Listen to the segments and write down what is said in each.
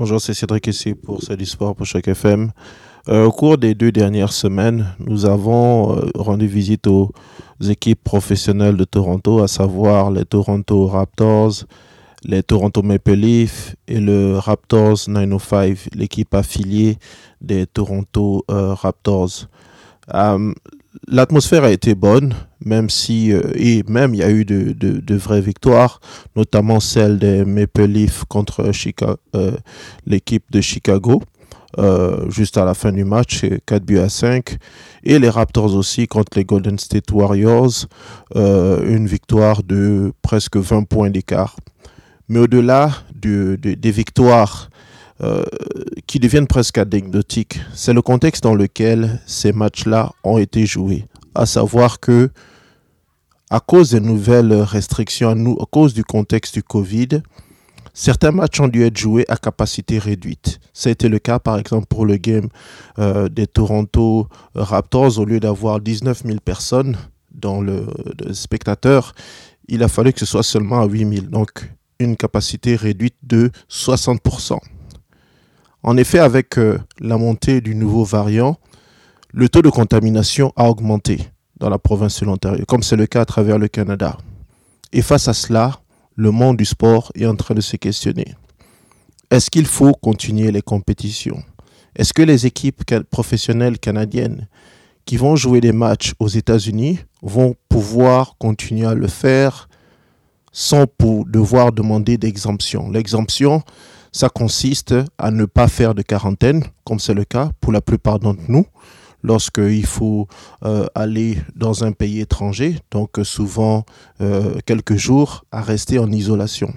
Bonjour, c'est Cédric ici pour C'est sport pour chaque FM. Euh, au cours des deux dernières semaines, nous avons euh, rendu visite aux équipes professionnelles de Toronto, à savoir les Toronto Raptors, les Toronto Maple Leafs et le Raptors 905, l'équipe affiliée des Toronto euh, Raptors. L'atmosphère a été bonne, même si, et même il y a eu de, de, vraies victoires, notamment celle des Maple Leafs contre l'équipe de Chicago. Euh, juste à la fin du match, 4 buts à 5. Et les Raptors aussi contre les Golden State Warriors, euh, une victoire de presque 20 points d'écart. Mais au-delà des victoires euh, qui deviennent presque anecdotiques, c'est le contexte dans lequel ces matchs-là ont été joués. À savoir que, à cause des nouvelles restrictions, à cause du contexte du Covid, Certains matchs ont dû être joués à capacité réduite. Ça a été le cas par exemple pour le game euh, des Toronto Raptors. Au lieu d'avoir 19 000 personnes dans le, spectateur, il a fallu que ce soit seulement à 8 000. Donc une capacité réduite de 60%. En effet, avec euh, la montée du nouveau variant, le taux de contamination a augmenté dans la province de l'Ontario, comme c'est le cas à travers le Canada. Et face à cela, le monde du sport est en train de se questionner. Est-ce qu'il faut continuer les compétitions? Est-ce que les équipes professionnelles canadiennes qui vont jouer des matchs aux États-Unis vont pouvoir continuer à le faire sans devoir demander d'exemption? L'exemption, ça consiste à ne pas faire de quarantaine, comme c'est le cas pour la plupart d'entre nous lorsqu'il faut euh, aller dans un pays étranger, donc souvent euh, quelques jours à rester en isolation.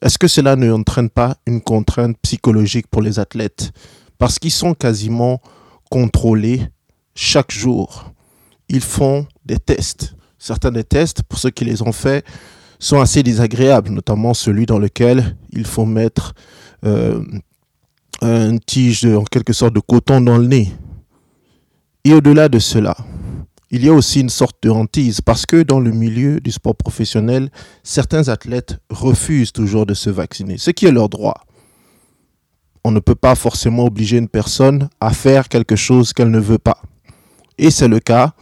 Est-ce que cela ne entraîne pas une contrainte psychologique pour les athlètes? Parce qu'ils sont quasiment contrôlés chaque jour. Ils font des tests. Certains des tests, pour ceux qui les ont faits, sont assez désagréables, notamment celui dans lequel il faut mettre euh, un tige en quelque sorte de coton dans le nez et au-delà de cela, il y a aussi une sorte de hantise parce que dans le milieu du sport professionnel, certains athlètes refusent toujours de se vacciner, ce qui est leur droit. On ne peut pas forcément obliger une personne à faire quelque chose qu'elle ne veut pas. Et c'est le cas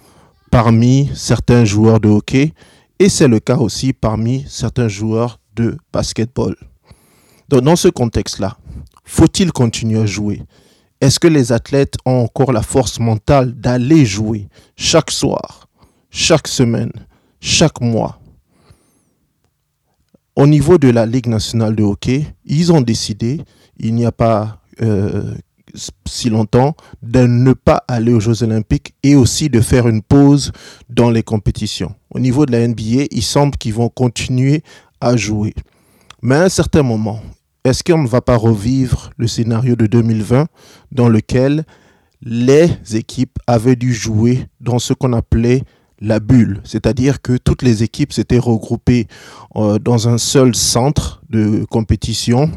parmi certains joueurs de hockey et c'est le cas aussi parmi certains joueurs de basketball. Dans ce contexte-là, faut-il continuer à jouer? Est-ce que les athlètes ont encore la force mentale d'aller jouer chaque soir, chaque semaine, chaque mois? Au niveau de la Ligue nationale de hockey, ils ont décidé, il n'y a pas euh, si longtemps, de ne pas aller aux Jeux olympiques et aussi de faire une pause dans les compétitions. Au niveau de la NBA, il semble qu'ils vont continuer à jouer. Mais à un certain moment, est-ce qu'on ne va pas revivre le scénario de 2020 dans lequel les équipes avaient dû jouer dans ce qu'on appelait la bulle, c'est-à-dire que toutes les équipes s'étaient regroupées euh, dans un seul centre de compétition.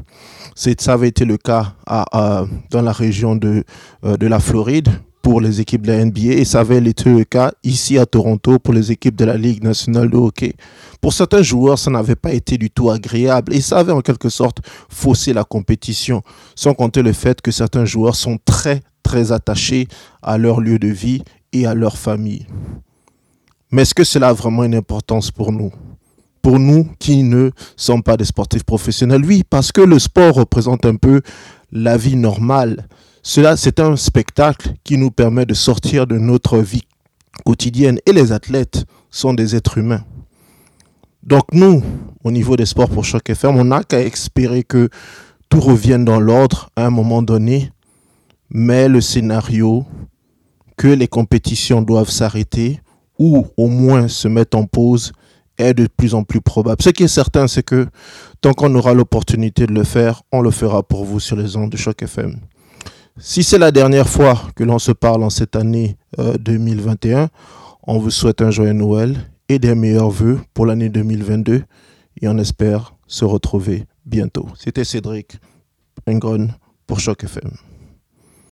Ça avait été le cas dans la région de, euh, de la Floride pour les équipes de la NBA et ça avait été le cas ici à Toronto pour les équipes de la Ligue nationale de hockey. Pour certains joueurs, ça n'avait pas été du tout agréable et ça avait en quelque sorte faussé la compétition, sans compter le fait que certains joueurs sont très très attachés à leur lieu de vie et à leur famille. Mais est-ce que cela a vraiment une importance pour nous? Pour nous qui ne sommes pas des sportifs professionnels Oui, parce que le sport représente un peu la vie normale cela, c'est un spectacle qui nous permet de sortir de notre vie quotidienne. Et les athlètes sont des êtres humains. Donc nous, au niveau des sports pour chaque FM, on n'a qu'à espérer que tout revienne dans l'ordre à un moment donné. Mais le scénario que les compétitions doivent s'arrêter ou au moins se mettre en pause est de plus en plus probable. Ce qui est certain, c'est que tant qu'on aura l'opportunité de le faire, on le fera pour vous sur les ondes de Choc FM. Si c'est la dernière fois que l'on se parle en cette année 2021, euh, on vous souhaite un joyeux Noël et des meilleurs voeux pour l'année 2022 et on espère se retrouver bientôt. C'était Cédric Engron pour Choc FM.